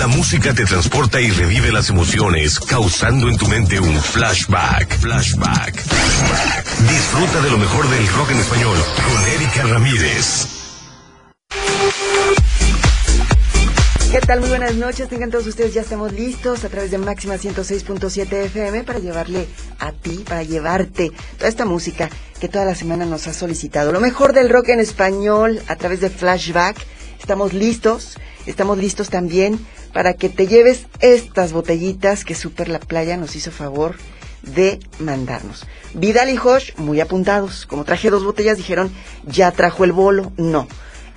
La música te transporta y revive las emociones, causando en tu mente un flashback, flashback, flashback. Disfruta de lo mejor del rock en español con Erika Ramírez. ¿Qué tal? Muy buenas noches. Tengan todos ustedes, ya estamos listos a través de Máxima 106.7 FM para llevarle a ti, para llevarte toda esta música que toda la semana nos ha solicitado. Lo mejor del rock en español a través de Flashback. Estamos listos, estamos listos también para que te lleves estas botellitas que Super La Playa nos hizo favor de mandarnos. Vidal y Josh, muy apuntados. Como traje dos botellas, dijeron, ya trajo el bolo. No.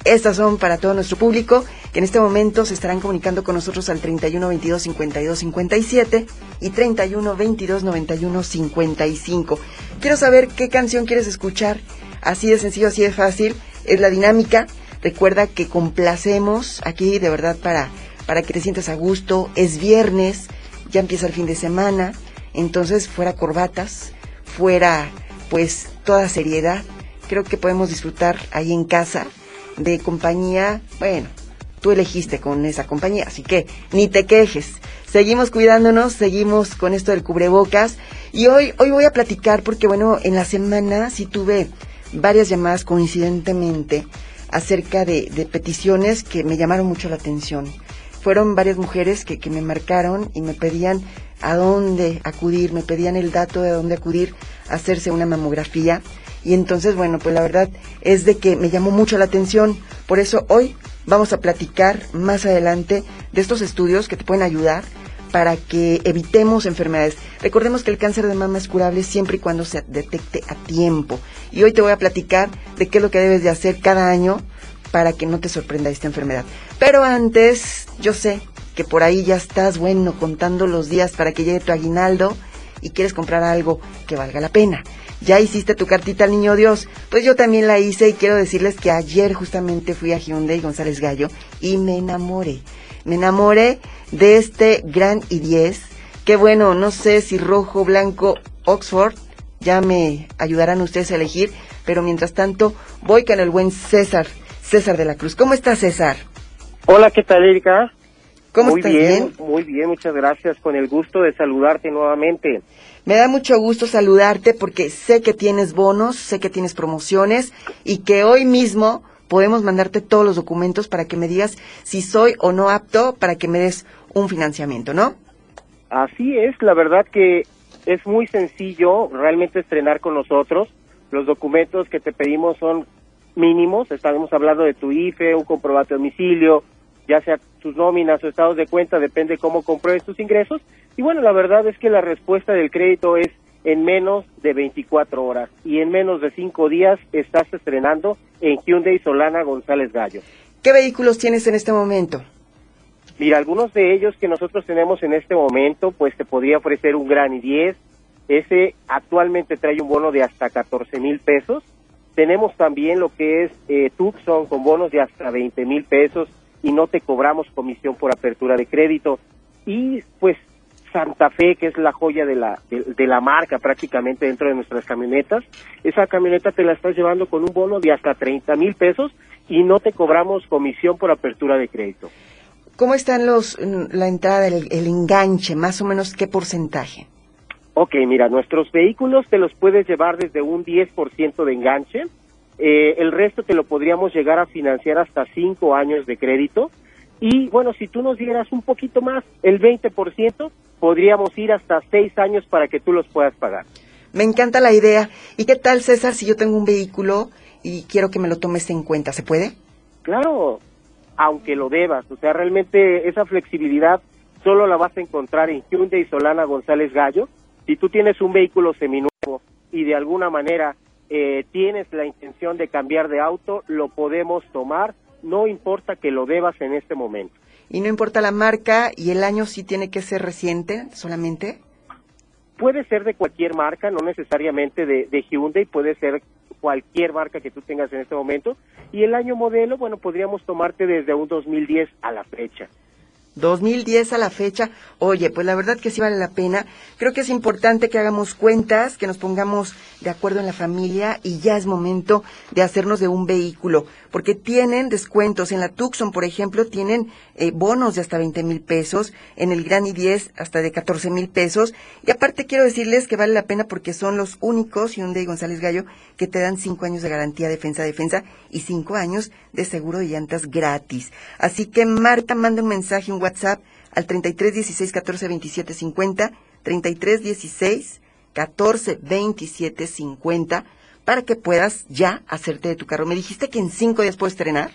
Estas son para todo nuestro público que en este momento se estarán comunicando con nosotros al 31 22 52 57 y 31 22 91 55. Quiero saber qué canción quieres escuchar. Así de sencillo, así de fácil. Es la dinámica. Recuerda que complacemos aquí de verdad para, para que te sientas a gusto. Es viernes, ya empieza el fin de semana. Entonces, fuera corbatas, fuera pues toda seriedad. Creo que podemos disfrutar ahí en casa de compañía, bueno, tú elegiste con esa compañía, así que ni te quejes. Seguimos cuidándonos, seguimos con esto del cubrebocas y hoy hoy voy a platicar porque bueno, en la semana sí tuve varias llamadas coincidentemente acerca de, de peticiones que me llamaron mucho la atención. Fueron varias mujeres que, que me marcaron y me pedían a dónde acudir, me pedían el dato de dónde acudir a hacerse una mamografía y entonces, bueno, pues la verdad es de que me llamó mucho la atención. Por eso hoy vamos a platicar más adelante de estos estudios que te pueden ayudar para que evitemos enfermedades. Recordemos que el cáncer de mama es curable siempre y cuando se detecte a tiempo. Y hoy te voy a platicar de qué es lo que debes de hacer cada año para que no te sorprenda esta enfermedad. Pero antes, yo sé que por ahí ya estás, bueno, contando los días para que llegue tu aguinaldo y quieres comprar algo que valga la pena ya hiciste tu cartita al niño Dios. Pues yo también la hice y quiero decirles que ayer justamente fui a Hyundai González Gallo y me enamoré. Me enamoré de este gran i10. Que bueno, no sé si rojo, blanco, Oxford. Ya me ayudarán ustedes a elegir. Pero mientras tanto, voy con el buen César. César de la Cruz. ¿Cómo está César? Hola, ¿qué tal, Erika? ¿Cómo muy estás? bien, muy bien, muchas gracias. Con el gusto de saludarte nuevamente. Me da mucho gusto saludarte porque sé que tienes bonos, sé que tienes promociones y que hoy mismo podemos mandarte todos los documentos para que me digas si soy o no apto para que me des un financiamiento, ¿no? Así es, la verdad que es muy sencillo realmente estrenar con nosotros. Los documentos que te pedimos son mínimos, estaremos hablando de tu IFE, un comprobante de domicilio, ya sea tus nóminas o estados de cuenta, depende cómo compruebes tus ingresos. Y bueno, la verdad es que la respuesta del crédito es en menos de 24 horas y en menos de 5 días estás estrenando en Hyundai Solana González Gallo. ¿Qué vehículos tienes en este momento? Mira, algunos de ellos que nosotros tenemos en este momento, pues te podría ofrecer un Gran i10. Ese actualmente trae un bono de hasta 14 mil pesos. Tenemos también lo que es eh, Tucson con bonos de hasta 20 mil pesos y no te cobramos comisión por apertura de crédito. Y pues Santa Fe, que es la joya de la, de, la marca prácticamente dentro de nuestras camionetas, esa camioneta te la estás llevando con un bono de hasta 30 mil pesos y no te cobramos comisión por apertura de crédito. ¿Cómo están los, la entrada, el, el enganche, más o menos qué porcentaje? Ok, mira, nuestros vehículos te los puedes llevar desde un 10% de enganche, eh, el resto te lo podríamos llegar a financiar hasta cinco años de crédito. Y bueno, si tú nos dieras un poquito más, el 20%, podríamos ir hasta seis años para que tú los puedas pagar. Me encanta la idea. ¿Y qué tal, César, si yo tengo un vehículo y quiero que me lo tomes en cuenta? ¿Se puede? Claro, aunque lo debas. O sea, realmente esa flexibilidad solo la vas a encontrar en Hyundai Solana González Gallo. Si tú tienes un vehículo seminuevo y de alguna manera eh, tienes la intención de cambiar de auto, lo podemos tomar, no importa que lo debas en este momento. ¿Y no importa la marca y el año sí tiene que ser reciente solamente? Puede ser de cualquier marca, no necesariamente de, de Hyundai, puede ser cualquier marca que tú tengas en este momento. Y el año modelo, bueno, podríamos tomarte desde un 2010 a la fecha. 2010 a la fecha, oye, pues la verdad que sí vale la pena. Creo que es importante que hagamos cuentas, que nos pongamos de acuerdo en la familia y ya es momento de hacernos de un vehículo, porque tienen descuentos. En la Tucson, por ejemplo, tienen eh, bonos de hasta 20 mil pesos, en el Gran i10 hasta de 14 mil pesos. Y aparte quiero decirles que vale la pena porque son los únicos, Hyundai González Gallo, que te dan 5 años de garantía defensa-defensa y 5 años de seguro de llantas gratis. Así que Marta manda un mensaje, un WhatsApp al 33 16 14 27 50, 33 16 14 27 50, para que puedas ya hacerte de tu carro. Me dijiste que en cinco días puedes estrenar.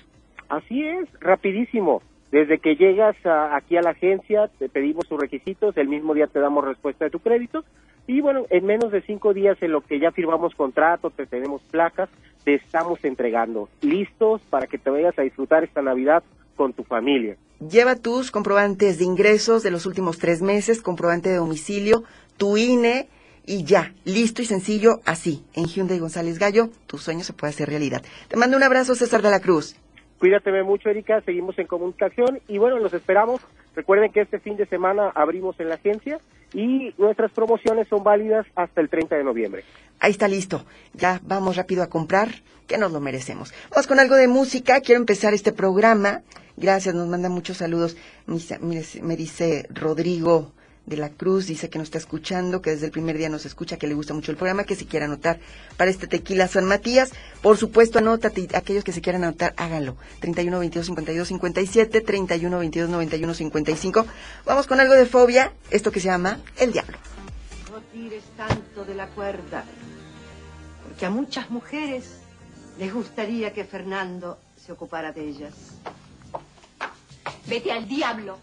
Así es, rapidísimo. Desde que llegas aquí a la agencia, te pedimos tus requisitos, el mismo día te damos respuesta de tu crédito y bueno, en menos de cinco días en lo que ya firmamos contrato, te tenemos placas, te estamos entregando, listos para que te vayas a disfrutar esta Navidad con tu familia. Lleva tus comprobantes de ingresos de los últimos tres meses, comprobante de domicilio, tu INE y ya, listo y sencillo, así. En Hyundai González Gallo, tu sueño se puede hacer realidad. Te mando un abrazo, César de la Cruz. Cuídateme mucho, Erika. Seguimos en comunicación y bueno, los esperamos. Recuerden que este fin de semana abrimos en la agencia y nuestras promociones son válidas hasta el 30 de noviembre. Ahí está listo. Ya vamos rápido a comprar, que nos lo merecemos. Vamos con algo de música. Quiero empezar este programa. Gracias, nos manda muchos saludos. Me dice Rodrigo de la Cruz dice que nos está escuchando, que desde el primer día nos escucha, que le gusta mucho el programa, que si quiere anotar para este tequila San Matías, por supuesto anótate, aquellos que se quieran anotar, háganlo. 31 22 52 57, 31 22 91 55. Vamos con algo de fobia, esto que se llama El Diablo. No tires tanto de la cuerda, porque a muchas mujeres les gustaría que Fernando se ocupara de ellas. Vete al diablo.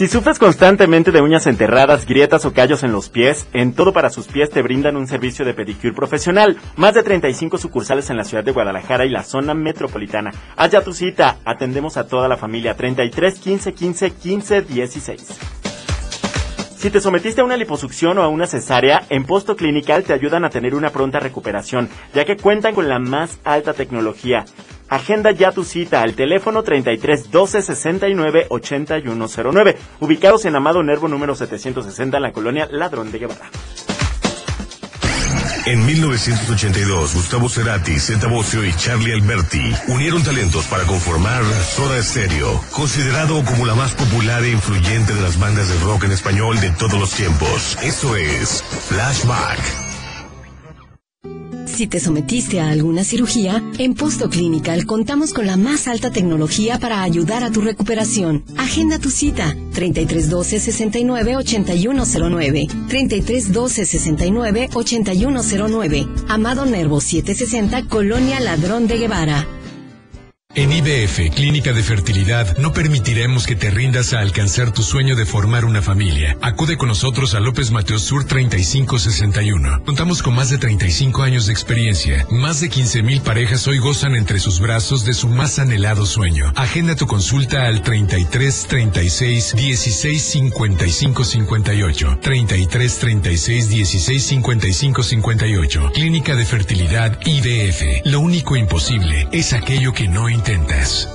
Si sufres constantemente de uñas enterradas, grietas o callos en los pies, en Todo para sus pies te brindan un servicio de pedicure profesional. Más de 35 sucursales en la ciudad de Guadalajara y la zona metropolitana. Haz tu cita. Atendemos a toda la familia 33 15 15 15 16. Si te sometiste a una liposucción o a una cesárea, en Posto Clinical te ayudan a tener una pronta recuperación, ya que cuentan con la más alta tecnología. Agenda ya tu cita al teléfono 33 12 69 8109, ubicados en Amado Nervo número 760 en la colonia Ladrón de Guevara. En 1982, Gustavo Cerati, Zeta Bosio y Charlie Alberti unieron talentos para conformar Soda Stereo, considerado como la más popular e influyente de las bandas de rock en español de todos los tiempos. Esto es Flashback. Si te sometiste a alguna cirugía, en Posto Clinical contamos con la más alta tecnología para ayudar a tu recuperación. Agenda tu cita 3312 69 8109 3312 69 8109 Amado Nervo 760 Colonia Ladrón de Guevara. En IBF, Clínica de Fertilidad, no permitiremos que te rindas a alcanzar tu sueño de formar una familia. Acude con nosotros a López Mateos Sur 3561. Contamos con más de 35 años de experiencia. Más de 15 mil parejas hoy gozan entre sus brazos de su más anhelado sueño. Agenda tu consulta al 33 36 16 55 58. 33 36 16 55 58. Clínica de Fertilidad IBF. Lo único imposible es aquello que no intentas.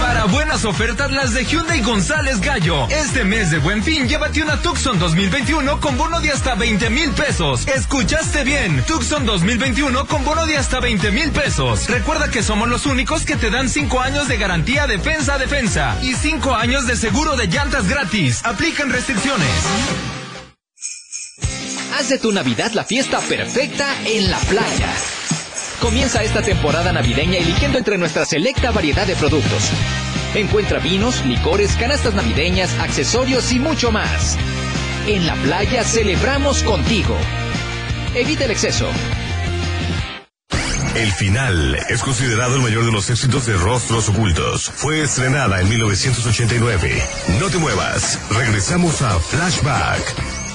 Para buenas ofertas las de Hyundai González Gallo. Este mes de Buen Fin, llévate una Tucson 2021 con bono de hasta 20 mil pesos. ¿Escuchaste bien? Tucson 2021 con bono de hasta 20 mil pesos. Recuerda que somos los únicos que te dan 5 años de garantía defensa a defensa y 5 años de seguro de llantas gratis. Aplican restricciones. Haz de tu Navidad la fiesta perfecta en la playa. Comienza esta temporada navideña eligiendo entre nuestra selecta variedad de productos. Encuentra vinos, licores, canastas navideñas, accesorios y mucho más. En la playa celebramos contigo. Evita el exceso. El final es considerado el mayor de los éxitos de Rostros Ocultos. Fue estrenada en 1989. No te muevas. Regresamos a Flashback.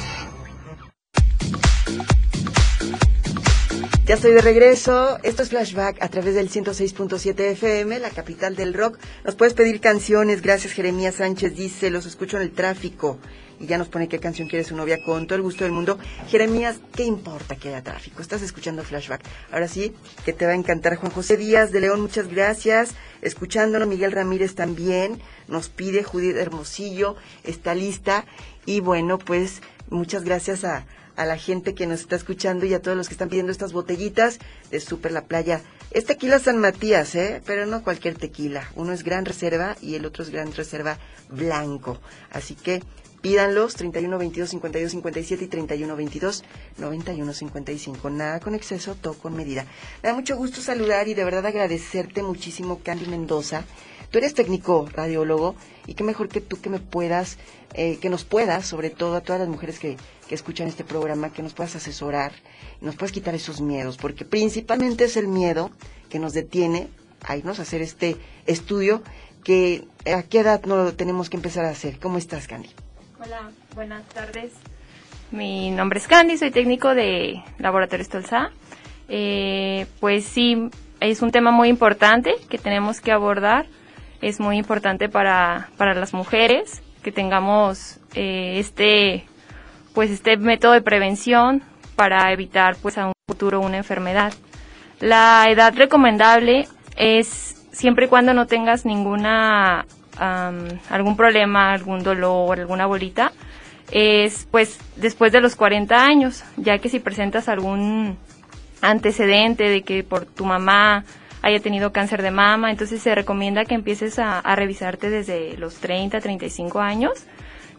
Ya estoy de regreso. Esto es Flashback a través del 106.7 FM, la capital del rock. Nos puedes pedir canciones. Gracias, Jeremías Sánchez. Dice, los escucho en el tráfico. Y ya nos pone qué canción quiere su novia con todo el gusto del mundo. Jeremías, ¿qué importa que haya tráfico? Estás escuchando Flashback. Ahora sí, que te va a encantar Juan José Díaz de León. Muchas gracias. Escuchándolo, Miguel Ramírez también. Nos pide Judith Hermosillo. Está lista. Y bueno, pues muchas gracias a a la gente que nos está escuchando y a todos los que están pidiendo estas botellitas de Super La Playa. Es tequila San Matías, ¿eh? Pero no cualquier tequila. Uno es Gran Reserva y el otro es Gran Reserva Blanco. Así que pídanlos 31 22 52 57 y 31 22 91 55. Nada con exceso, todo con medida. Me da mucho gusto saludar y de verdad agradecerte muchísimo, Candy Mendoza. Tú eres técnico radiólogo y qué mejor que tú que me puedas, eh, que nos puedas, sobre todo a todas las mujeres que que escuchan este programa, que nos puedas asesorar, nos puedas quitar esos miedos, porque principalmente es el miedo que nos detiene a irnos a hacer este estudio que a qué edad no lo tenemos que empezar a hacer. ¿Cómo estás, Candy? Hola, buenas tardes. Mi nombre es Candy, soy técnico de Laboratorio Tolsa. Eh, pues sí, es un tema muy importante que tenemos que abordar. Es muy importante para, para las mujeres que tengamos eh, este pues este método de prevención para evitar pues a un futuro una enfermedad. La edad recomendable es siempre y cuando no tengas ninguna algún problema, algún dolor, alguna bolita, es pues después de los 40 años, ya que si presentas algún antecedente de que por tu mamá haya tenido cáncer de mama, entonces se recomienda que empieces a, revisarte desde los 30, 35 años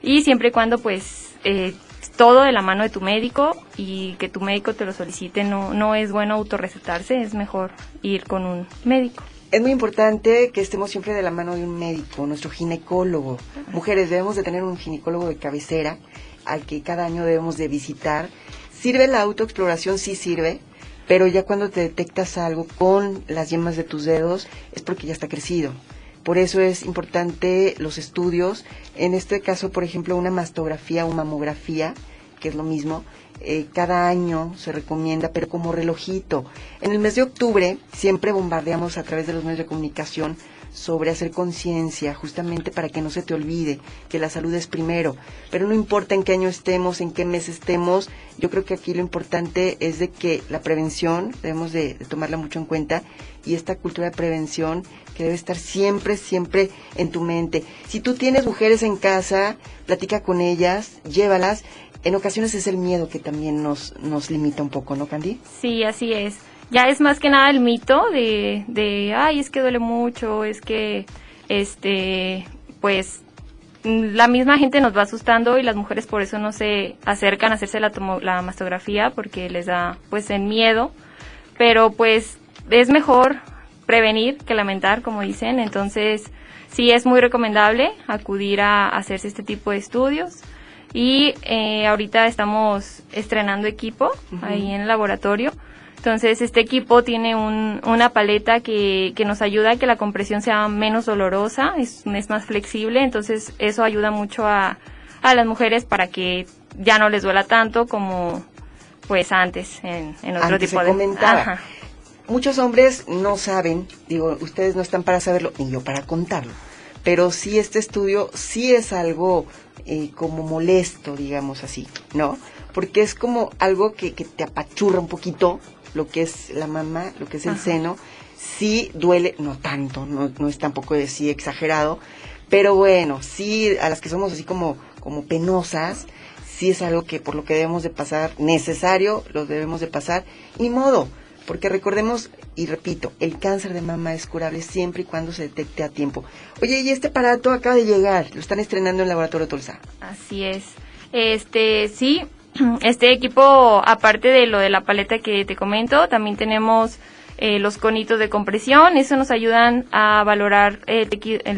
y siempre y cuando pues eh, todo de la mano de tu médico y que tu médico te lo solicite. No, no es bueno autorrecetarse, es mejor ir con un médico. Es muy importante que estemos siempre de la mano de un médico, nuestro ginecólogo. Mujeres, debemos de tener un ginecólogo de cabecera al que cada año debemos de visitar. ¿Sirve la autoexploración? Sí sirve, pero ya cuando te detectas algo con las yemas de tus dedos es porque ya está crecido. Por eso es importante los estudios. En este caso, por ejemplo, una mastografía o mamografía, que es lo mismo, eh, cada año se recomienda, pero como relojito. En el mes de octubre siempre bombardeamos a través de los medios de comunicación sobre hacer conciencia, justamente para que no se te olvide que la salud es primero. Pero no importa en qué año estemos, en qué mes estemos, yo creo que aquí lo importante es de que la prevención debemos de, tomarla mucho en cuenta y esta cultura de prevención que debe estar siempre, siempre en tu mente. Si tú tienes mujeres en casa, platica con ellas, llévalas. En ocasiones es el miedo que también nos, nos limita un poco, ¿no, Candy? Sí, así es ya es más que nada el mito de, de, ay, es que duele mucho, es que, este, pues, la misma gente nos va asustando y las mujeres por eso no se acercan a hacerse la, la mastografía porque les da, pues, el miedo. Pero, pues, es mejor prevenir que lamentar, como dicen. Entonces, sí es muy recomendable acudir a hacerse este tipo de estudios. Y eh, ahorita estamos estrenando equipo ahí en el laboratorio entonces, este equipo tiene una paleta que, nos ayuda a que la compresión sea menos dolorosa, es, más flexible, entonces eso ayuda mucho a, las mujeres para que ya no les duela tanto como pues antes en, otro tipo de... Comentaba. Muchos hombres no saben, digo, ustedes no están para saberlo, ni yo para contarlo, pero sí este estudio sí es algo eh, como molesto, digamos así, ¿no? Porque es como algo que, que te apachurra un poquito, lo que es la mamá, lo que es el seno, sí duele, no tanto, no, no es tampoco de sí exagerado, pero bueno, sí a las que somos así como, como penosas, sí es algo que por lo que debemos de pasar, necesario, lo debemos de pasar, y modo, porque recordemos, y repito, el cáncer de mama es curable siempre y cuando se detecte a tiempo. Oye, y este aparato acaba de llegar, lo están estrenando en el laboratorio Tolsa. Así es. Este, sí, este equipo, aparte de lo de la paleta que te comento, también tenemos eh, los conitos de compresión. Eso nos ayudan a valorar el,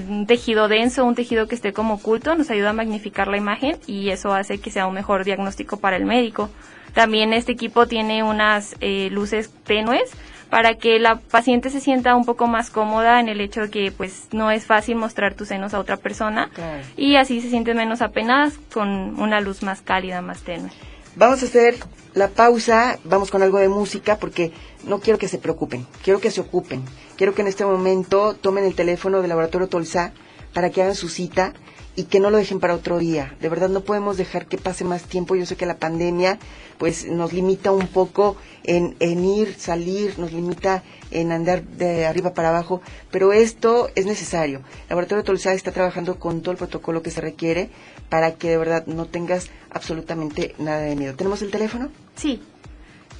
un tejido denso, un tejido que esté como oculto, nos ayuda a magnificar la imagen y eso hace que sea un mejor diagnóstico para el médico. También este equipo tiene unas eh, luces tenues para que la paciente se sienta un poco más cómoda en el hecho de que pues no es fácil mostrar tus senos a otra persona y así se sienten menos apenadas con una luz más cálida, más tenue. Vamos a hacer la pausa, vamos con algo de música porque no quiero que se preocupen, quiero que se ocupen, quiero que en este momento tomen el teléfono del laboratorio Tolsa para que hagan su cita y que no lo dejen para otro día. De verdad no podemos dejar que pase más tiempo. Yo sé que la pandemia pues nos limita un poco en, en ir, salir, nos limita en andar de arriba para abajo, pero esto es necesario. El Laboratorio Tolsa está trabajando con todo el protocolo que se requiere para que de verdad no tengas absolutamente nada de miedo. ¿Tenemos el teléfono? Sí,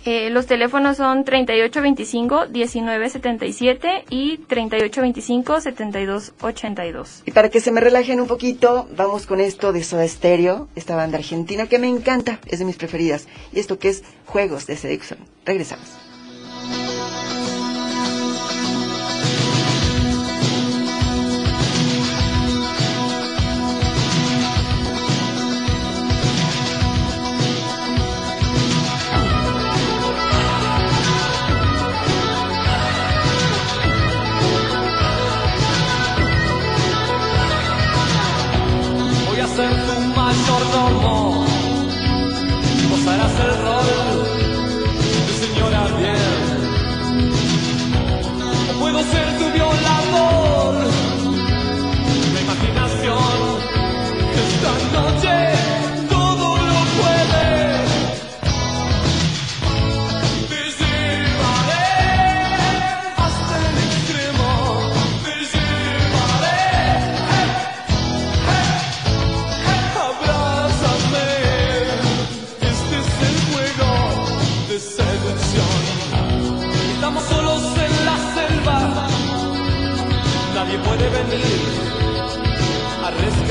eh, los teléfonos son 3825-1977 y 3825-7282. Y para que se me relajen un poquito, vamos con esto de Soda Stereo, esta banda argentina que me encanta, es de mis preferidas. Y esto que es Juegos de Seduction. Regresamos.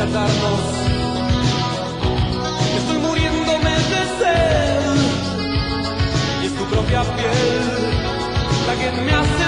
Abrázame, este es el juego.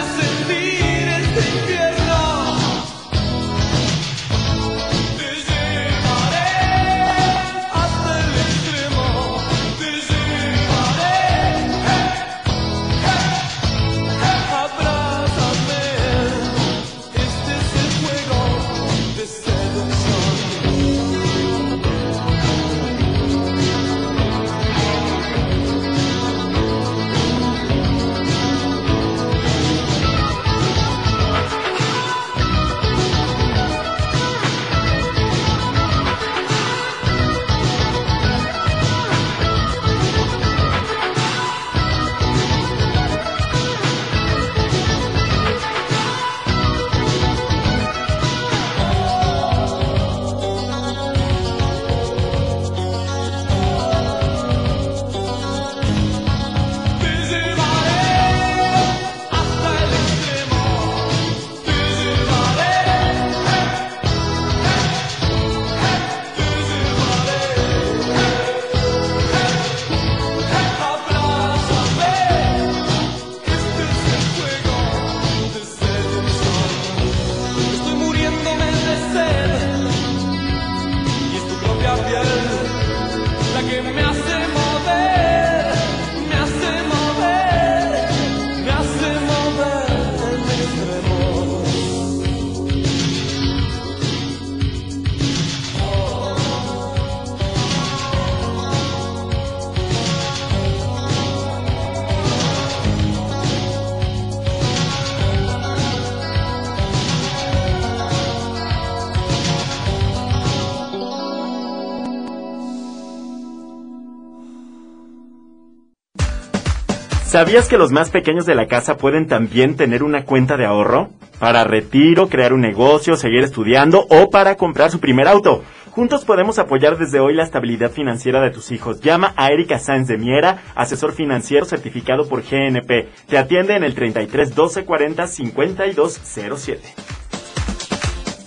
¿Sabías que los más pequeños de la casa pueden también tener una cuenta de ahorro? Para retiro, crear un negocio, seguir estudiando o para comprar su primer auto. Juntos podemos apoyar desde hoy la estabilidad financiera de tus hijos. Llama a Erika Sáenz de Miera, asesor financiero certificado por GNP. Te atiende en el 33 12 40 52 07.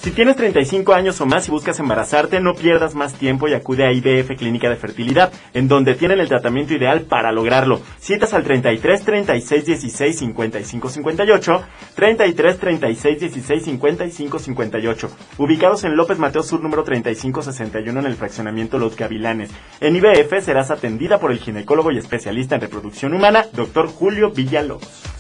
Si tienes 35 años o más y buscas embarazarte, no pierdas más tiempo y acude a IBF Clínica de Fertilidad, en donde tienen el tratamiento ideal para lograrlo. Citas al 33 36 16 55 58, 33 36 16 55 58, ubicados en López Mateo Sur número 35 61 en el fraccionamiento Los Gavilanes. En IBF serás atendida por el ginecólogo y especialista en reproducción humana, Dr. Julio Villalobos.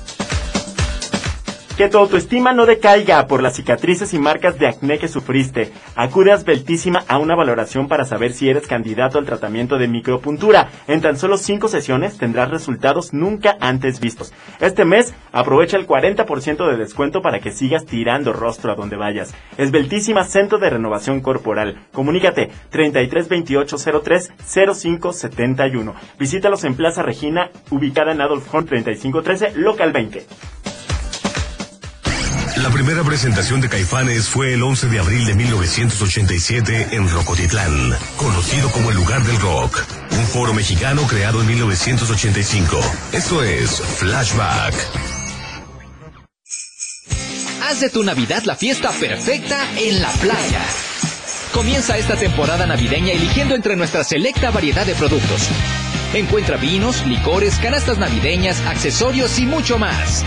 Que tu autoestima no decaiga por las cicatrices y marcas de acné que sufriste. Acude Asbeltísima a una valoración para saber si eres candidato al tratamiento de micropuntura. En tan solo 5 sesiones tendrás resultados nunca antes vistos. Este mes aprovecha el 40% de descuento para que sigas tirando rostro a donde vayas. Esbeltísima Centro de Renovación Corporal. Comunícate 33 28 03 05 71. Visítalos en Plaza Regina, ubicada en Adolf Horn 3513, local 20. La primera presentación de Caifanes fue el 11 de abril de 1987 en Rocotitlán, conocido como el lugar del rock, un foro mexicano creado en 1985. Esto es Flashback. Haz de tu Navidad la fiesta perfecta en la playa. Comienza esta temporada navideña eligiendo entre nuestra selecta variedad de productos. Encuentra vinos, licores, canastas navideñas, accesorios y mucho más.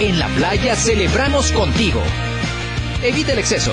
En la playa celebramos contigo. Evita el exceso.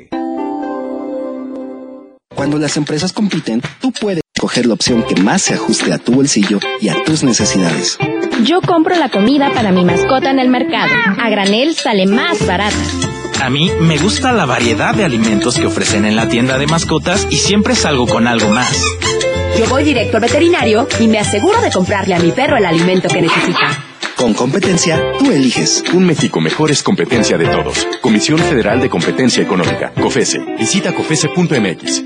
Cuando las empresas compiten, tú puedes escoger la opción que más se ajuste a tu bolsillo y a tus necesidades. Yo compro la comida para mi mascota en el mercado. A granel sale más barata. A mí me gusta la variedad de alimentos que ofrecen en la tienda de mascotas y siempre salgo con algo más. Yo voy directo al veterinario y me aseguro de comprarle a mi perro el alimento que necesita. Con competencia, tú eliges. Un México mejor es competencia de todos. Comisión Federal de Competencia Económica. COFESE. Visita COFESE.mx.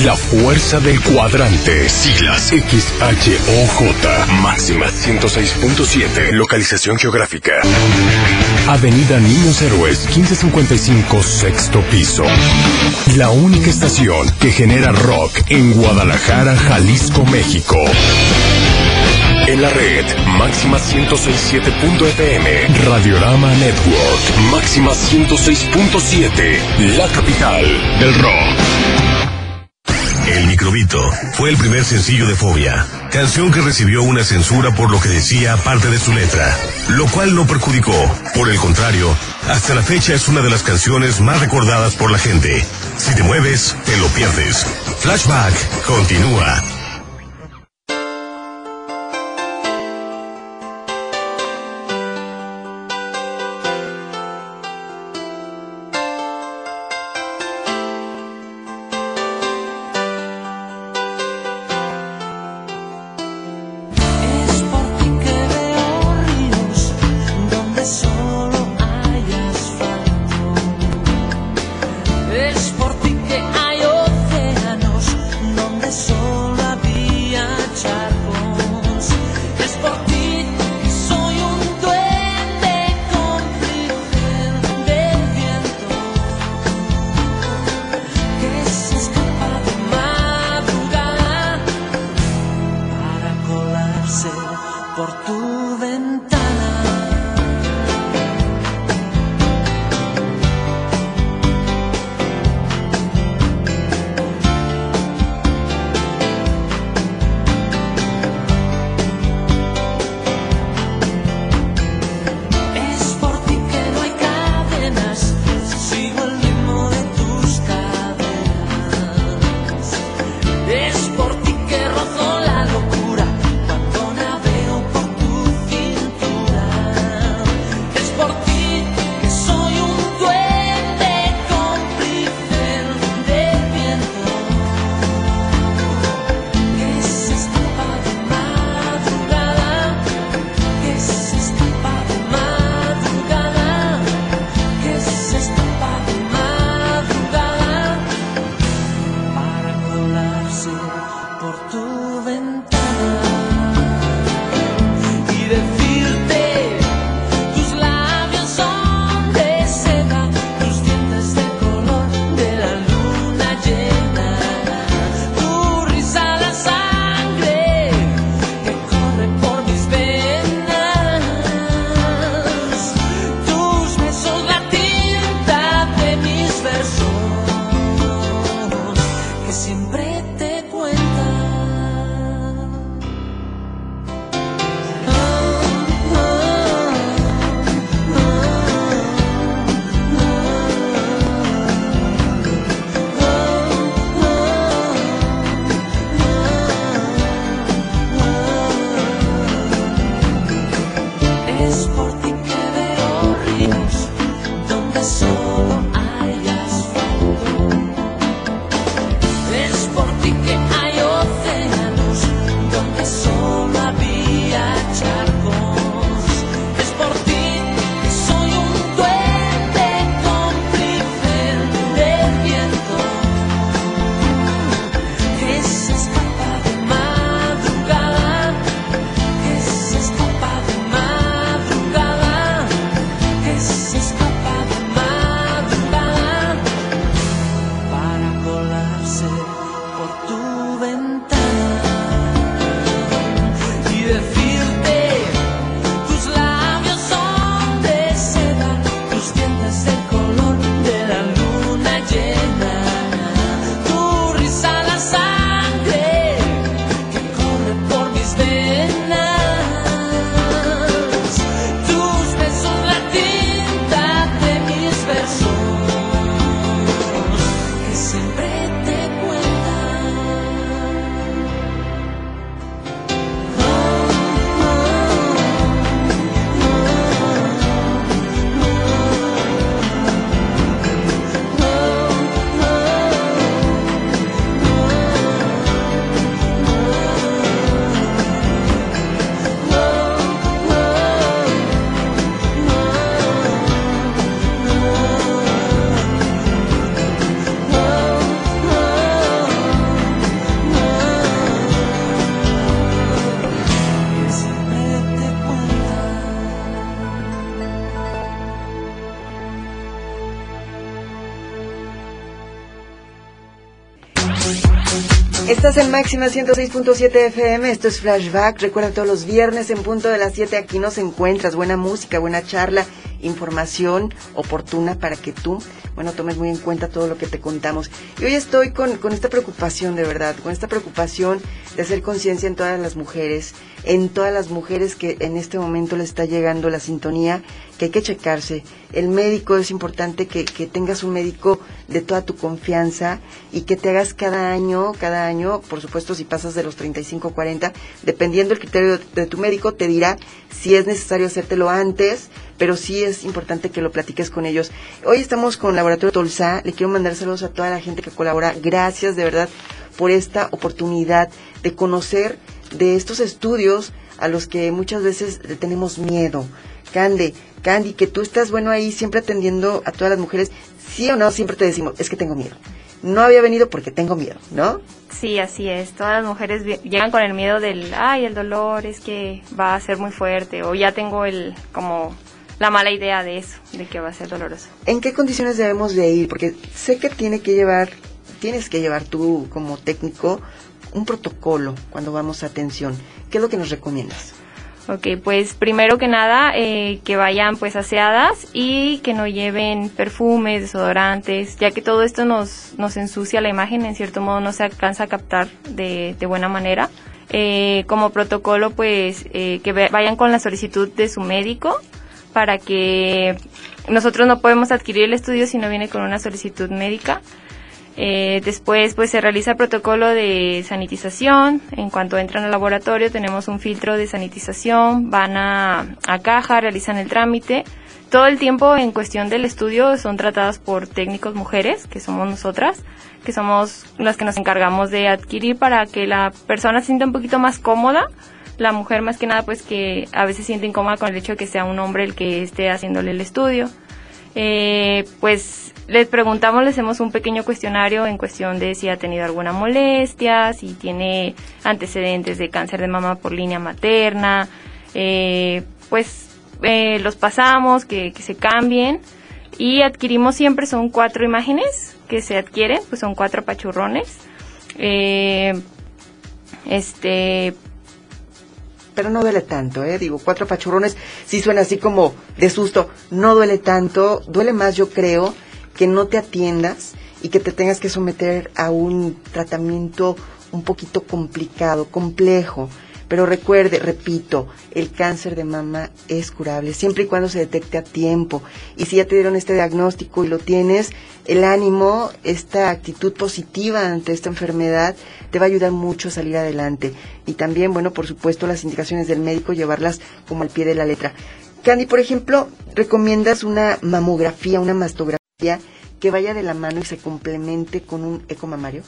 La fuerza del cuadrante. Siglas XHOJ. Máxima 106.7. Localización geográfica. Avenida Niños Héroes, 1555, sexto piso. La única estación que genera rock en Guadalajara, Jalisco, México. En la red, máxima 106.7.fm. Radiorama Network, máxima 106.7. La capital del rock. El microbito fue el primer sencillo de Fobia, canción que recibió una censura por lo que decía parte de su letra, lo cual no perjudicó. Por el contrario, hasta la fecha es una de las canciones más recordadas por la gente. Si te mueves, te lo pierdes. Flashback continúa. Estás en Máxima 106.7 FM, esto es Flashback. Recuerda todos los viernes en punto de las 7 aquí nos encuentras. Buena música, buena charla, información oportuna para que tú, bueno, tomes muy en cuenta todo lo que te contamos. Y hoy estoy con, con esta preocupación, de verdad, con esta preocupación de hacer conciencia en todas las mujeres, en todas las mujeres que en este momento le está llegando la sintonía, que hay que checarse. El médico es importante que, tengas un médico de toda tu confianza y que te hagas cada año, cada año, por supuesto si pasas de los 35 o 40, dependiendo del criterio de, tu médico, te dirá si es necesario hacértelo antes, pero sí es importante que lo platiques con ellos. Hoy estamos con Laboratorio Tolsa, le quiero mandar saludos a toda la gente que colabora. Gracias de verdad por esta oportunidad de conocer de estos estudios a los que muchas veces le tenemos miedo. Cande, Candy, que tú estás bueno ahí siempre atendiendo a todas las mujeres, sí o no, siempre te decimos, es que tengo miedo. No había venido porque tengo miedo, ¿no? Sí, así es. Todas las mujeres llegan con el miedo del, ay, el dolor es que va a ser muy fuerte o ya tengo el como la mala idea de eso, de que va a ser doloroso. ¿En qué condiciones debemos de ir? Porque sé que tiene que llevar, tienes que llevar tú como técnico un protocolo cuando vamos a atención. ¿Qué es lo que nos recomiendas? Ok, pues primero que nada eh, que vayan pues aseadas y que no lleven perfumes, desodorantes, ya que todo esto nos, nos ensucia la imagen, en cierto modo no se alcanza a captar de, de buena manera. Eh, como protocolo pues eh, que vayan con la solicitud de su médico para que nosotros no podemos adquirir el estudio si no viene con una solicitud médica. Eh, después, pues se realiza el protocolo de sanitización. En cuanto entran al laboratorio, tenemos un filtro de sanitización. Van a, a caja, realizan el trámite. Todo el tiempo en cuestión del estudio son tratadas por técnicos mujeres, que somos nosotras, que somos las que nos encargamos de adquirir para que la persona se sienta un poquito más cómoda. La mujer más que nada, pues que a veces siente incómoda con el hecho de que sea un hombre el que esté haciéndole el estudio. Eh, pues les preguntamos, les hacemos un pequeño cuestionario en cuestión de si ha tenido alguna molestia, si tiene antecedentes de cáncer de mama por línea materna, eh, pues eh, los pasamos, que, que se cambien y adquirimos siempre, son cuatro imágenes que se adquieren, pues son cuatro pachurrones. Eh, este, Pero no duele tanto, ¿eh? Digo, cuatro pachurrones sí suena así como de susto. No duele tanto, duele más yo creo que no te atiendas y que te tengas que someter a un tratamiento un poquito complicado, complejo. Pero recuerde, repito, el cáncer de mama es curable siempre y cuando se detecte a tiempo. Y si ya te dieron este diagnóstico y lo tienes, el ánimo, esta actitud positiva ante esta enfermedad te va a ayudar mucho a salir adelante. Y también, bueno, por supuesto, las indicaciones del médico, llevarlas como al pie de la letra. Candy, por ejemplo, recomiendas una mamografía, una mastografía que vaya de la mano y se complemente con un eco mamario.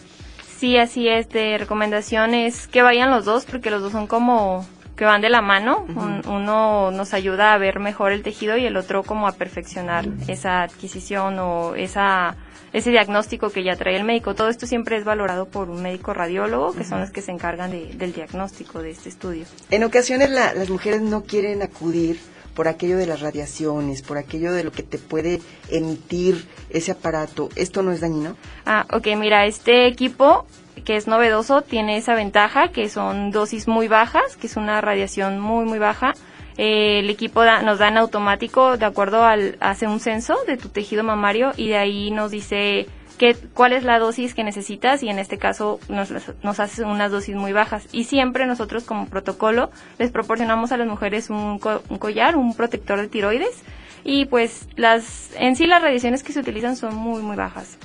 Sí, así es. De recomendación es que vayan los dos, porque los dos son como que van de la mano. Un- uno nos ayuda a ver mejor el tejido y el otro como a perfeccionar esa adquisición o esa ese diagnóstico que ya trae el médico. Todo esto siempre es valorado por un médico radiólogo, que son los que se encargan de- del diagnóstico de este estudio. En ocasiones la- las mujeres no quieren acudir por aquello de las radiaciones, por aquello de lo que te puede emitir ese aparato. ¿Esto no es dañino? Ah, ok, mira, este equipo que es novedoso tiene esa ventaja que son dosis muy bajas, que es una radiación muy, muy baja. Eh, el equipo da- nos da en automático, de acuerdo al, hace un censo de tu tejido mamario y de ahí nos dice qué, cuál es la dosis que necesitas y en este caso nos, nos hace unas dosis muy bajas. Y siempre nosotros como protocolo les proporcionamos a las mujeres un, co- un collar, un protector de tiroides y pues las, en sí las radiaciones que se utilizan son muy, muy bajas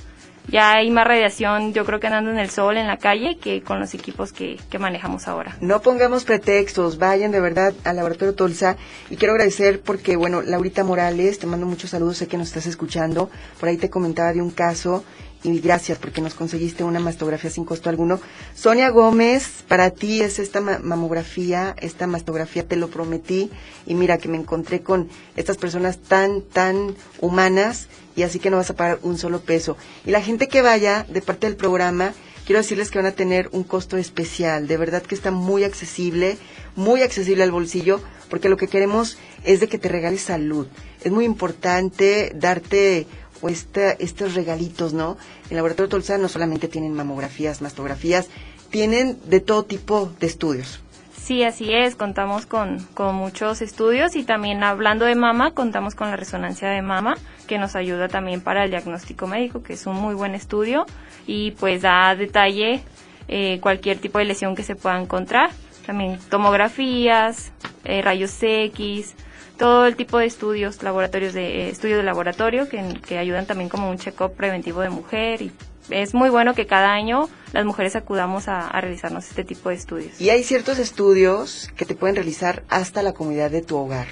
ya hay más radiación, yo creo que andando en el sol, en la calle, que con los equipos que, que manejamos ahora. No pongamos pretextos, vayan de verdad al Laboratorio Tolsa y quiero agradecer porque, bueno, Laurita Morales, te mando muchos saludos, sé que nos estás escuchando, por ahí te comentaba de un caso y gracias porque nos conseguiste una mastografía sin costo alguno. Sonia Gómez, para ti es esta ma- mamografía, esta mastografía, te lo prometí y mira que me encontré con estas personas tan, tan humanas y así que no vas a pagar un solo peso. Y la gente que vaya de parte del programa, quiero decirles que van a tener un costo especial. De verdad que está muy accesible, muy accesible al bolsillo, porque lo que queremos es de que te regales salud. Es muy importante darte o esta, estos regalitos, ¿no? El laboratorio Tolsa no solamente tienen mamografías, mastografías, tienen de todo tipo de estudios. Sí, así es, contamos con, con muchos estudios y también hablando de mama, contamos con la resonancia de mama, que nos ayuda también para el diagnóstico médico, que es un muy buen estudio y pues da detalle eh, cualquier tipo de lesión que se pueda encontrar. También tomografías, eh, rayos X, todo el tipo de estudios, laboratorios de eh, de laboratorio que, que ayudan también como un check-up preventivo de mujer y es muy bueno que cada año las mujeres acudamos a, realizarnos este tipo de estudios. Y hay ciertos estudios que te pueden realizar hasta la comunidad de tu hogar.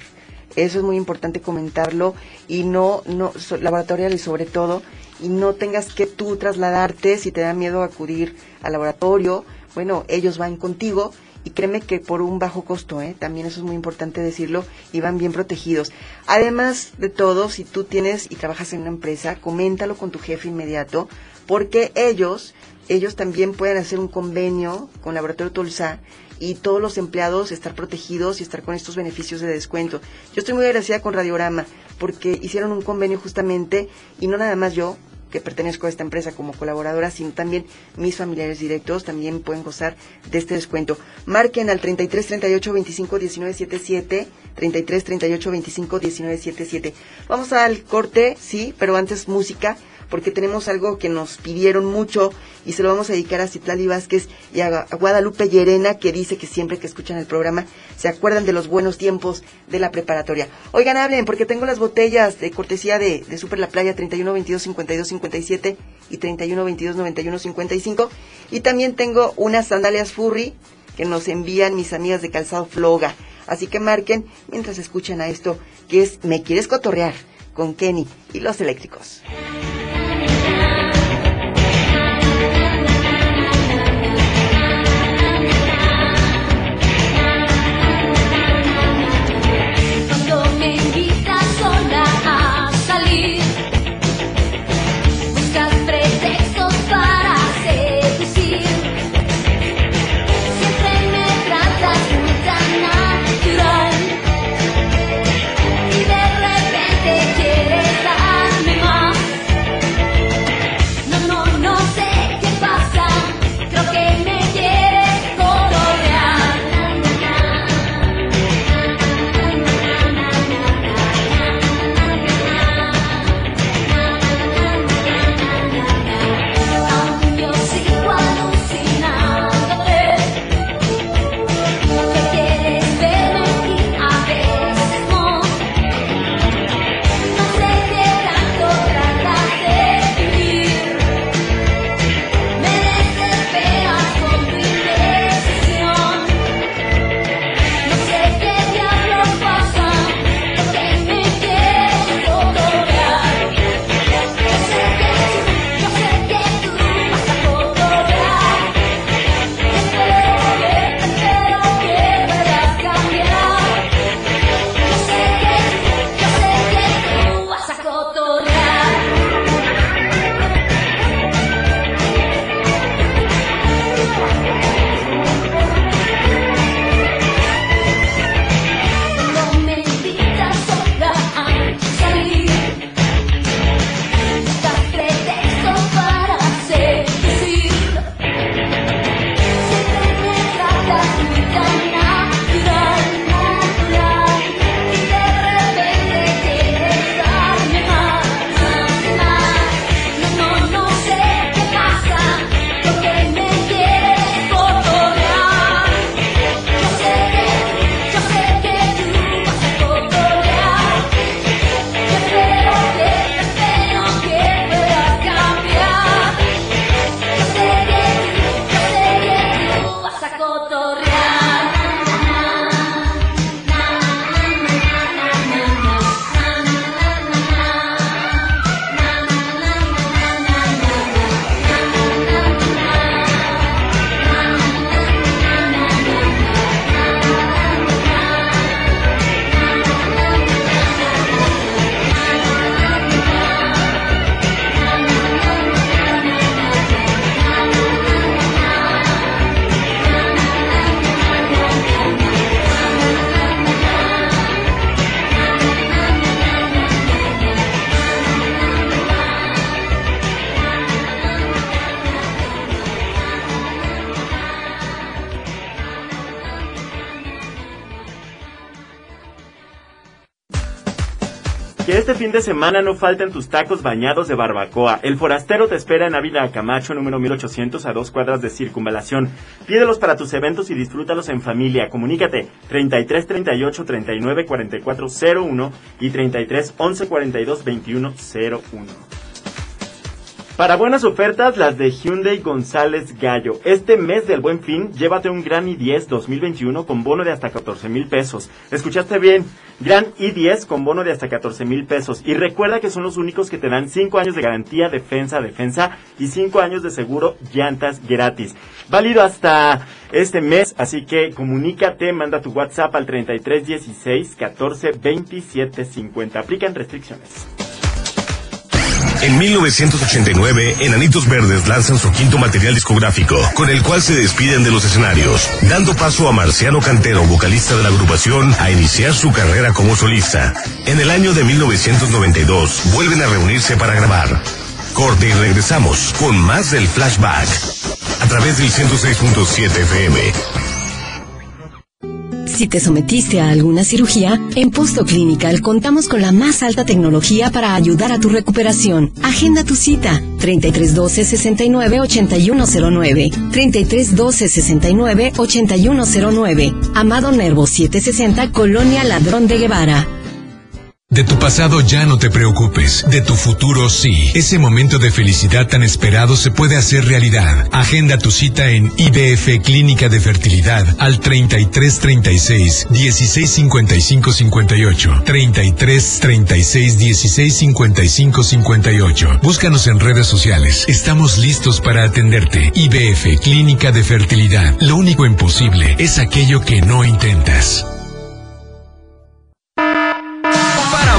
Eso es muy importante comentarlo y no, no, laboratorial y sobre todo, y no tengas que tú trasladarte si te da miedo acudir al laboratorio. Bueno, ellos van contigo y créeme que por un bajo costo, ¿eh? también eso es muy importante decirlo, y van bien protegidos. Además de todo, si tú tienes y trabajas en una empresa, coméntalo con tu jefe inmediato, porque ellos, ellos también pueden hacer un convenio con Laboratorio Tulsa y todos los empleados estar protegidos y estar con estos beneficios de descuento. Yo estoy muy agradecida con Radiorama porque hicieron un convenio justamente y no nada más yo, que pertenezco a esta empresa como colaboradora, sino también mis familiares directos también pueden gozar de este descuento. Marquen al 33 38 25 19 77, 33 38 25 19 77. Vamos al corte, sí, pero antes música porque tenemos algo que nos pidieron mucho y se lo vamos a dedicar a Citlali Vázquez y a Guadalupe Llerena, que dice que siempre que escuchan el programa se acuerdan de los buenos tiempos de la preparatoria. Oigan, hablen, porque tengo las botellas de cortesía de, Super La Playa 31 22 52 57 y 31 22 91 55 y también tengo unas sandalias Furry que nos envían mis amigas de Calzado Floga. Así que marquen mientras escuchan a esto, que es Me Quieres Cotorrear con Kenny y los eléctricos. Fin de semana no falten tus tacos bañados de barbacoa. El forastero te espera en Ávila Camacho, número 1800, a dos cuadras de circunvalación. Pídelos para tus eventos y disfrútalos en familia. Comunícate 33 38 39 44 01 y 33 11 42 21 01. Para buenas ofertas, las de Hyundai González Gallo. Este mes del Buen Fin, llévate un Gran i10 2021 con bono de hasta 14 mil pesos. ¿Escuchaste bien? Gran i10 con bono de hasta 14 mil pesos. Y recuerda que son los únicos que te dan 5 años de garantía defensa defensa y 5 años de seguro llantas gratis. Válido hasta este mes, así que comunícate, manda tu WhatsApp al 3316 14 27 50. Aplican restricciones. En 1989, Enanitos Verdes lanzan su quinto material discográfico, con el cual se despiden de los escenarios, dando paso a Marciano Cantero, vocalista de la agrupación, a iniciar su carrera como solista. En el año de 1992, vuelven a reunirse para grabar. Corte y regresamos con más del flashback a través del 106.7 FM. Si te sometiste a alguna cirugía, en Posto Clinical contamos con la más alta tecnología para ayudar a tu recuperación. Agenda tu cita 3312 69 8109 3312 69 8109 Amado Nervo 760 Colonia Ladrón de Guevara. De tu pasado ya no te preocupes, de tu futuro sí. Ese momento de felicidad tan esperado se puede hacer realidad. Agenda tu cita en IBF Clínica de Fertilidad al 3336 1655 58. 33 36 16 55 58. Búscanos en redes sociales. Estamos listos para atenderte. IBF Clínica de Fertilidad. Lo único imposible es aquello que no intentas.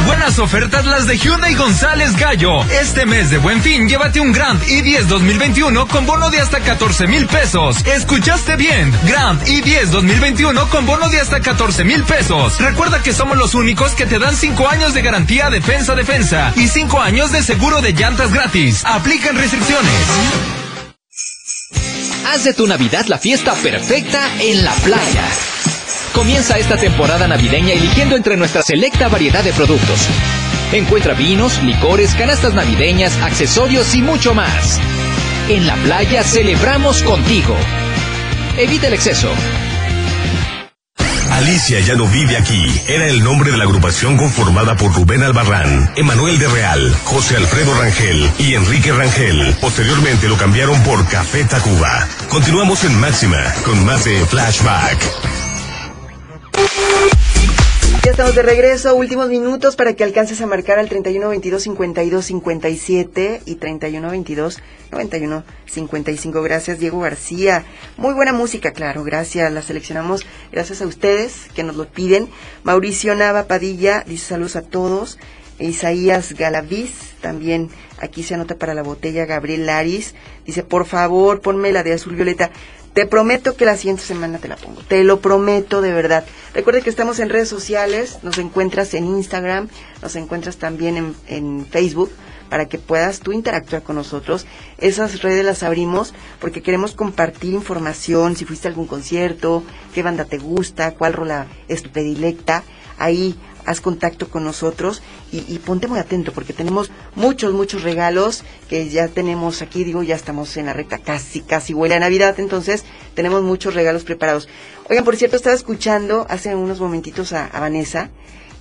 Buenas ofertas las de Hyundai González Gallo. Este mes de Buen Fin, llévate un Grand i10 2021 con bono de hasta 14 mil pesos. ¿Escuchaste bien? Grand i10 2021 con bono de hasta 14 mil pesos. Recuerda que somos los únicos que te dan 5 años de garantía defensa defensa y 5 años de seguro de llantas gratis. Aplican restricciones. Haz de tu Navidad la fiesta perfecta en la playa. Comienza esta temporada navideña eligiendo entre nuestra selecta variedad de productos. Encuentra vinos, licores, canastas navideñas, accesorios y mucho más. En la playa celebramos contigo. Evita el exceso. Alicia ya no vive aquí. Era el nombre de la agrupación conformada por Rubén Albarrán, Emanuel de Real, José Alfredo Rangel y Enrique Rangel. Posteriormente lo cambiaron por Café Tacuba. Continuamos en Máxima con más de Flashback. Estamos de regreso, últimos minutos para que alcances a marcar al 31 22 52 57 y 31 22 91 55. Gracias, Diego García. Muy buena música, claro, gracias. La seleccionamos gracias a ustedes que nos lo piden. Mauricio Nava Padilla dice saludos a todos. Isaías Galaviz, también aquí se anota para la botella. Gabriel Laris dice, por favor, ponme la de azul violeta. Te prometo que la siguiente semana te la pongo. Te lo prometo de verdad. Recuerda que estamos en redes sociales. Nos encuentras en Instagram. Nos encuentras también en, en Facebook para que puedas tú interactuar con nosotros. Esas redes las abrimos porque queremos compartir información, si fuiste a algún concierto, qué banda te gusta, cuál rola es tu predilecta. Ahí haz contacto con nosotros y, ponte muy atento porque tenemos muchos, muchos regalos que ya tenemos aquí, digo, ya estamos en la recta casi, casi huele a Navidad, entonces tenemos muchos regalos preparados. Oigan, por cierto, estaba escuchando hace unos momentitos a, a Vanessa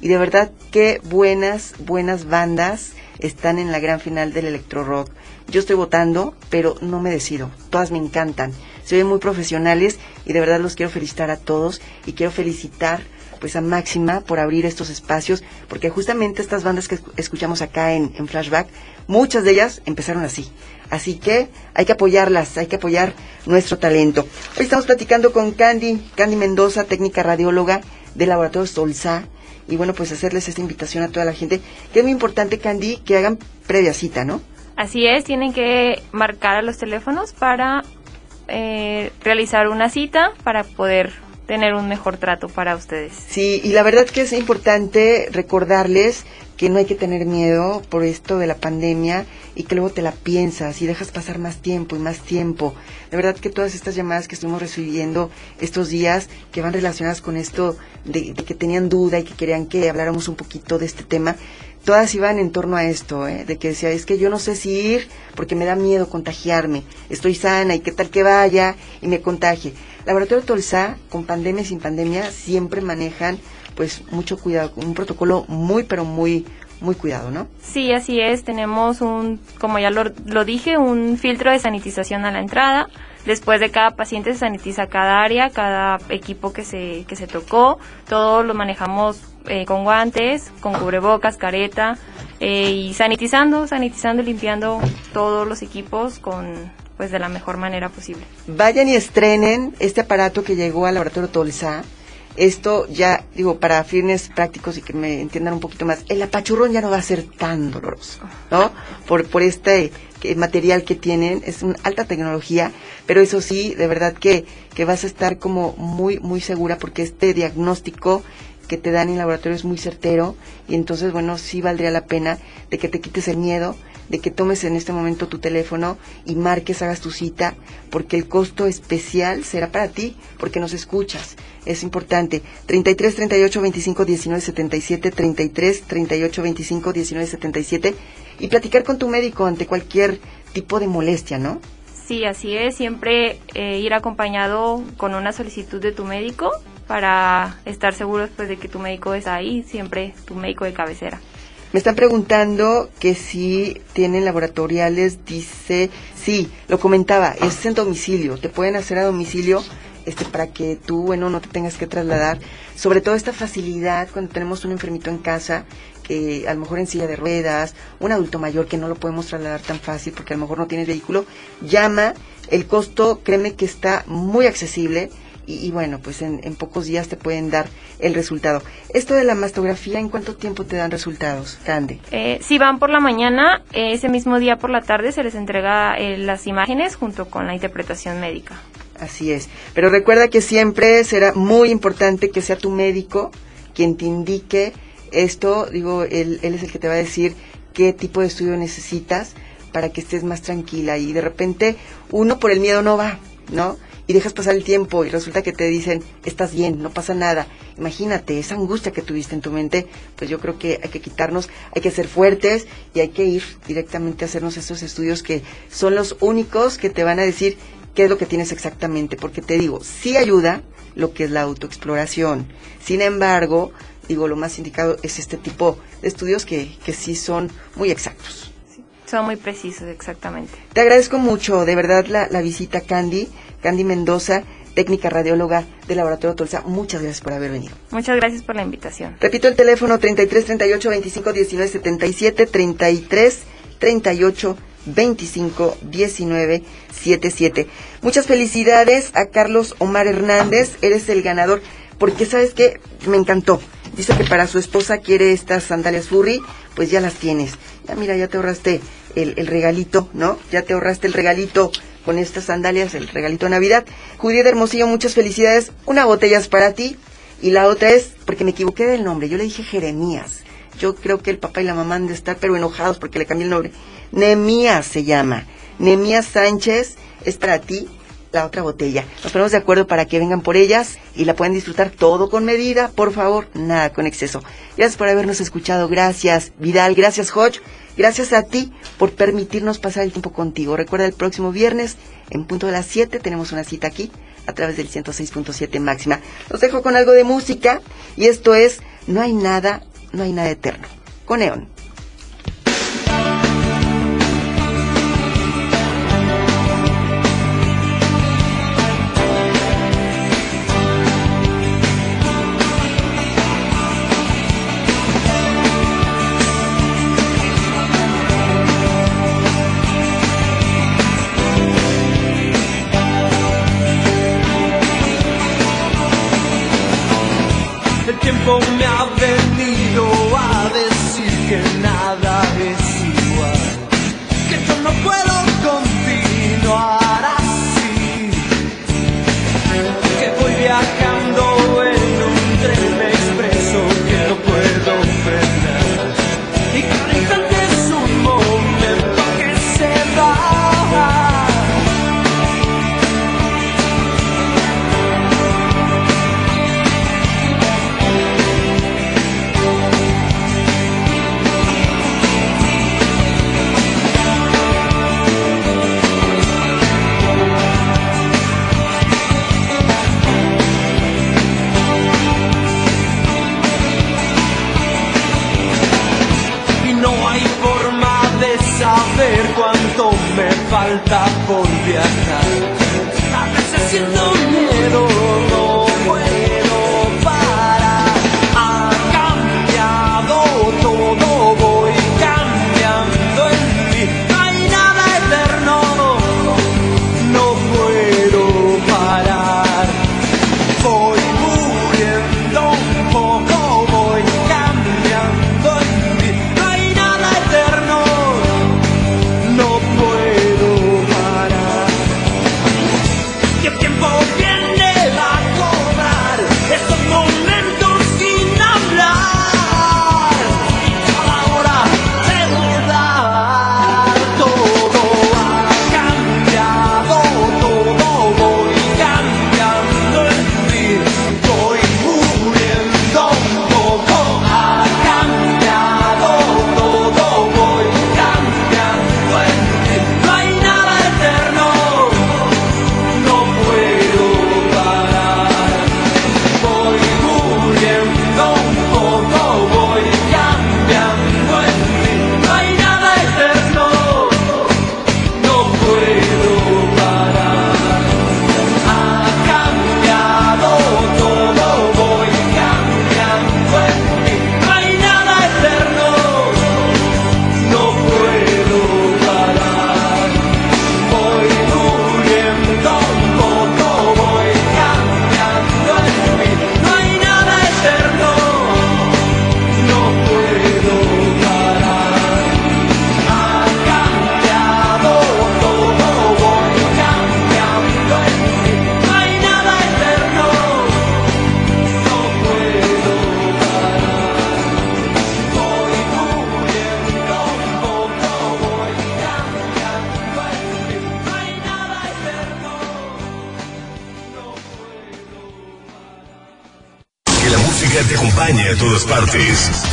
y de verdad qué buenas, buenas bandas están en la gran final del electro rock. Yo estoy votando, pero no me decido. Todas me encantan. Se ven muy profesionales y de verdad los quiero felicitar a todos y quiero felicitar pues a Máxima por abrir estos espacios, porque justamente estas bandas que escuchamos acá en, Flashback, muchas de ellas empezaron así. Así que hay que apoyarlas, hay que apoyar nuestro talento. Hoy estamos platicando con Candy, Candy Mendoza, técnica radióloga del Laboratorio Solsa. Y bueno, pues hacerles esta invitación a toda la gente, que es muy importante, Candy, que hagan previa cita, ¿no? Así es, tienen que marcar a los teléfonos para eh, realizar una cita para poder tener un mejor trato para ustedes. Sí, y la verdad que es importante recordarles que no hay que tener miedo por esto de la pandemia y que luego te la piensas y dejas pasar más tiempo y más tiempo. De verdad que todas estas llamadas que estuvimos recibiendo estos días que van relacionadas con esto de, de que tenían duda y que querían que habláramos un poquito de este tema, todas iban en torno a esto, ¿eh? de que decía, es que yo no sé si ir porque me da miedo contagiarme, estoy sana y qué tal que vaya y me contagie. Laboratorio Tolsa, con pandemia y sin pandemia, siempre manejan pues mucho cuidado, un protocolo muy pero muy muy cuidado, ¿no? Sí, así es. Tenemos un, como ya lo, lo dije, un filtro de sanitización a la entrada. Después de cada paciente se sanitiza cada área, cada equipo que se, que se tocó. Todo lo manejamos eh, con guantes, con cubrebocas, careta eh, y sanitizando, sanitizando y limpiando todos los equipos con pues de la mejor manera posible. Vayan y estrenen este aparato que llegó al laboratorio Tolsa. Esto ya, digo, para fines prácticos y que me entiendan un poquito más, el apachurrón ya no va a ser tan doloroso, ¿no? Por, por este que- material que tienen, es una alta tecnología, pero eso sí, de verdad que, que vas a estar como muy, muy segura porque este diagnóstico que te dan en laboratorio es muy certero y entonces, bueno, sí valdría la pena de que te quites el miedo, de que tomes en este momento tu teléfono y marques, hagas tu cita, porque el costo especial será para ti, porque nos escuchas. Es importante. 33 38 25 19 77, 33 38 25 19 77 y platicar con tu médico ante cualquier tipo de molestia, ¿no? Sí, así es. Siempre eh, ir acompañado con una solicitud de tu médico para estar seguros pues de que tu médico es ahí, siempre tu médico de cabecera. Me están preguntando que si tienen laboratoriales, dice, sí, lo comentaba, es en domicilio, te pueden hacer a domicilio este para que tú, bueno, no te tengas que trasladar. Sobre todo esta facilidad cuando tenemos un enfermito en casa, que a lo mejor en silla de ruedas, un adulto mayor que no lo podemos trasladar tan fácil porque a lo mejor no tienes vehículo, llama, el costo, créeme que está muy accesible y, y bueno, pues en, en pocos días te pueden dar el resultado. Esto de la mastografía, ¿en cuánto tiempo te dan resultados, Cande? Eh, si van por la mañana, ese mismo día por la tarde se les entrega eh, las imágenes junto con la interpretación médica. Así es. Pero recuerda que siempre será muy importante que sea tu médico quien te indique esto. Digo, él, él es el que te va a decir qué tipo de estudio necesitas para que estés más tranquila. Y de repente uno por el miedo no va, ¿no? Y dejas pasar el tiempo y resulta que te dicen, estás bien, no pasa nada. Imagínate esa angustia que tuviste en tu mente, pues yo creo que hay que quitarnos, hay que ser fuertes y hay que ir directamente a hacernos estos estudios que son los únicos que te van a decir qué es lo que tienes exactamente, porque te digo, sí ayuda lo que es la autoexploración. Sin embargo, digo, lo más indicado es este tipo de estudios que, que sí son muy exactos. Son muy precisos, exactamente. Te agradezco mucho, de verdad, la, la visita, Candy, Candy Mendoza, técnica radióloga del Laboratorio Tolsa. Muchas gracias por haber venido. Muchas gracias por la invitación. Repito el teléfono 33 38 25 19 77 33 38 25 19 77. Muchas felicidades a Carlos Omar Hernández, eres el ganador, porque sabes que me encantó. Dice que para su esposa quiere estas sandalias furry, pues ya las tienes. Ya mira, ya te ahorraste el, el regalito, ¿no? Ya te ahorraste el regalito con estas sandalias, el regalito de Navidad. Judía de Hermosillo, muchas felicidades. Una botella es para ti y la otra es, porque me equivoqué del nombre, yo le dije Jeremías. Yo creo que el papá y la mamá han de estar pero enojados porque le cambié el nombre. Nemías se llama. Nemías Sánchez es para ti la otra botella. Nos ponemos de acuerdo para que vengan por ellas y la pueden disfrutar todo con medida, por favor, nada con exceso. Gracias por habernos escuchado, gracias Vidal, gracias Hodge, gracias a ti por permitirnos pasar el tiempo contigo. Recuerda el próximo viernes en punto de las 7 tenemos una cita aquí a través del 106.7 máxima. Los dejo con algo de música y esto es No hay nada, no hay nada eterno. Con Neon.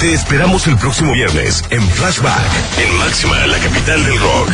Te esperamos el próximo viernes en Flashback en Máxima, la capital del rock.